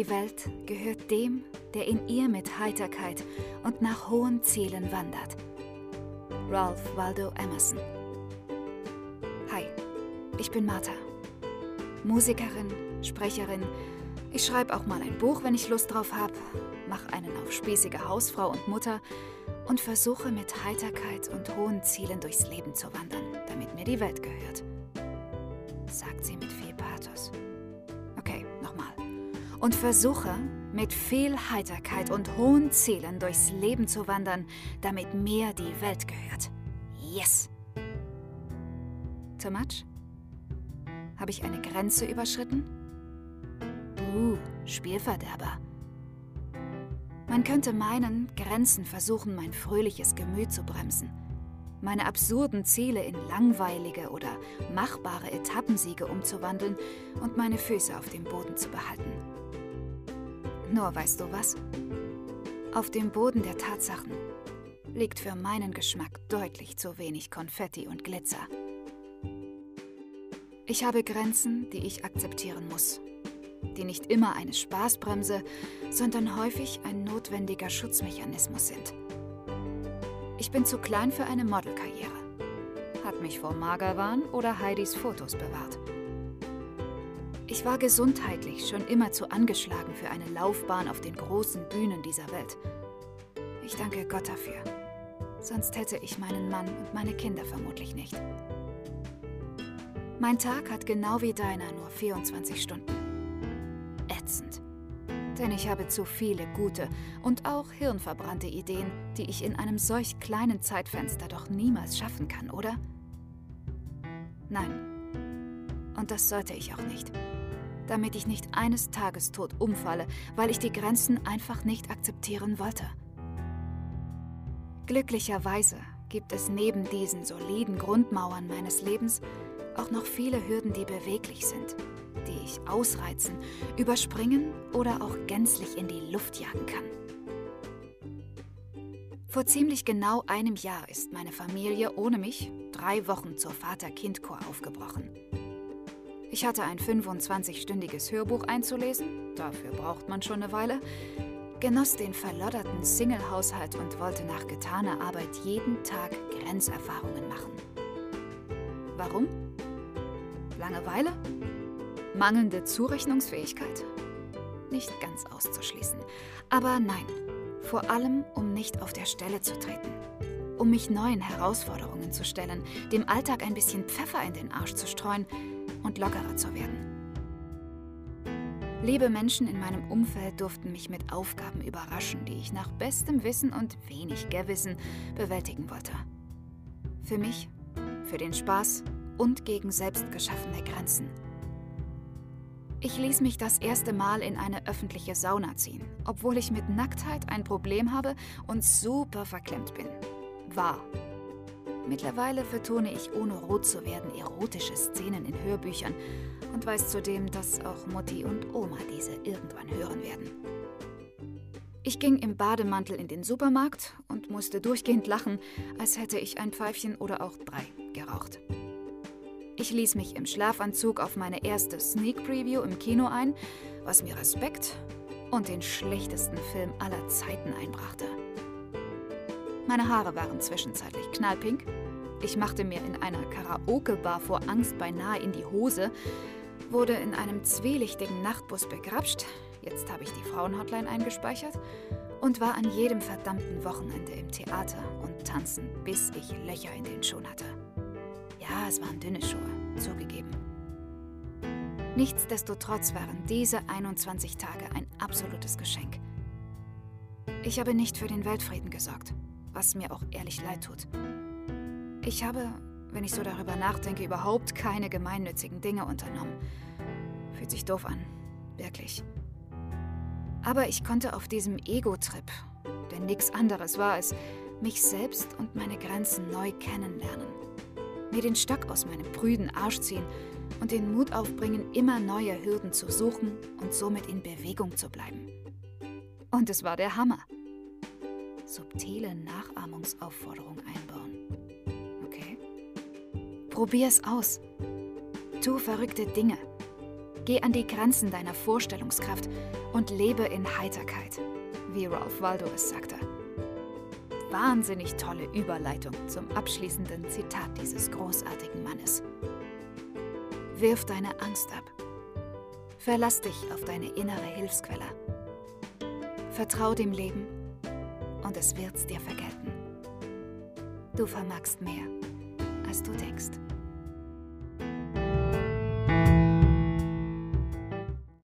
Die Welt gehört dem, der in ihr mit Heiterkeit und nach hohen Zielen wandert. Ralph Waldo Emerson. Hi, ich bin Martha. Musikerin, Sprecherin. Ich schreibe auch mal ein Buch, wenn ich Lust drauf habe, mache einen auf spießige Hausfrau und Mutter und versuche mit Heiterkeit und hohen Zielen durchs Leben zu wandern, damit mir die Welt gehört. Sagt sie mit viel Pathos. Und versuche mit viel Heiterkeit und hohen Zielen durchs Leben zu wandern, damit mir die Welt gehört. Yes! Too much? Habe ich eine Grenze überschritten? Uh, Spielverderber. Man könnte meinen, Grenzen versuchen, mein fröhliches Gemüt zu bremsen. Meine absurden Ziele in langweilige oder machbare Etappensiege umzuwandeln und meine Füße auf dem Boden zu behalten. Nur weißt du was? Auf dem Boden der Tatsachen liegt für meinen Geschmack deutlich zu wenig Konfetti und Glitzer. Ich habe Grenzen, die ich akzeptieren muss die nicht immer eine Spaßbremse, sondern häufig ein notwendiger Schutzmechanismus sind. Ich bin zu klein für eine Modelkarriere. Hat mich vor Magerwahn oder Heidis Fotos bewahrt. Ich war gesundheitlich schon immer zu angeschlagen für eine Laufbahn auf den großen Bühnen dieser Welt. Ich danke Gott dafür. Sonst hätte ich meinen Mann und meine Kinder vermutlich nicht. Mein Tag hat genau wie deiner nur 24 Stunden ätzend. Denn ich habe zu viele gute und auch hirnverbrannte Ideen, die ich in einem solch kleinen Zeitfenster doch niemals schaffen kann, oder? Nein. Und das sollte ich auch nicht. Damit ich nicht eines Tages tot umfalle, weil ich die Grenzen einfach nicht akzeptieren wollte. Glücklicherweise gibt es neben diesen soliden Grundmauern meines Lebens auch noch viele Hürden, die beweglich sind die ich ausreizen, überspringen oder auch gänzlich in die Luft jagen kann. Vor ziemlich genau einem Jahr ist meine Familie ohne mich drei Wochen zur Vater-Kind-Chor aufgebrochen. Ich hatte ein 25-stündiges Hörbuch einzulesen, dafür braucht man schon eine Weile, genoss den verlodderten Single-Haushalt und wollte nach getaner Arbeit jeden Tag Grenzerfahrungen machen. Warum? Langeweile? Mangelnde Zurechnungsfähigkeit? Nicht ganz auszuschließen. Aber nein, vor allem, um nicht auf der Stelle zu treten. Um mich neuen Herausforderungen zu stellen, dem Alltag ein bisschen Pfeffer in den Arsch zu streuen und lockerer zu werden. Liebe Menschen in meinem Umfeld durften mich mit Aufgaben überraschen, die ich nach bestem Wissen und wenig Gewissen bewältigen wollte. Für mich, für den Spaß und gegen selbstgeschaffene Grenzen. Ich ließ mich das erste Mal in eine öffentliche Sauna ziehen, obwohl ich mit Nacktheit ein Problem habe und super verklemmt bin. War. Mittlerweile vertone ich, ohne rot zu werden, erotische Szenen in Hörbüchern und weiß zudem, dass auch Mutti und Oma diese irgendwann hören werden. Ich ging im Bademantel in den Supermarkt und musste durchgehend lachen, als hätte ich ein Pfeifchen oder auch drei geraucht. Ich ließ mich im Schlafanzug auf meine erste Sneak Preview im Kino ein, was mir Respekt und den schlechtesten Film aller Zeiten einbrachte. Meine Haare waren zwischenzeitlich knallpink. Ich machte mir in einer Karaoke-Bar vor Angst beinahe in die Hose, wurde in einem zwielichtigen Nachtbus begrapscht, jetzt habe ich die Frauenhotline eingespeichert, und war an jedem verdammten Wochenende im Theater und tanzen, bis ich Löcher in den Schuhen hatte. Ja, es waren dünne Schuhe, zugegeben. Nichtsdestotrotz waren diese 21 Tage ein absolutes Geschenk. Ich habe nicht für den Weltfrieden gesorgt, was mir auch ehrlich leid tut. Ich habe, wenn ich so darüber nachdenke, überhaupt keine gemeinnützigen Dinge unternommen. Fühlt sich doof an, wirklich. Aber ich konnte auf diesem Ego-Trip, denn nichts anderes war es, mich selbst und meine Grenzen neu kennenlernen mir den Stock aus meinem prüden Arsch ziehen und den Mut aufbringen, immer neue Hürden zu suchen und somit in Bewegung zu bleiben. Und es war der Hammer. Subtile Nachahmungsaufforderung einbauen. Okay? Probier's aus. Tu verrückte Dinge. Geh an die Grenzen deiner Vorstellungskraft und lebe in Heiterkeit, wie Ralph Waldo es sagte. Wahnsinnig tolle Überleitung zum abschließenden Zitat dieses großartigen Mannes. Wirf deine Angst ab. Verlass dich auf deine innere Hilfsquelle. Vertrau dem Leben und es wird's dir vergelten. Du vermagst mehr, als du denkst.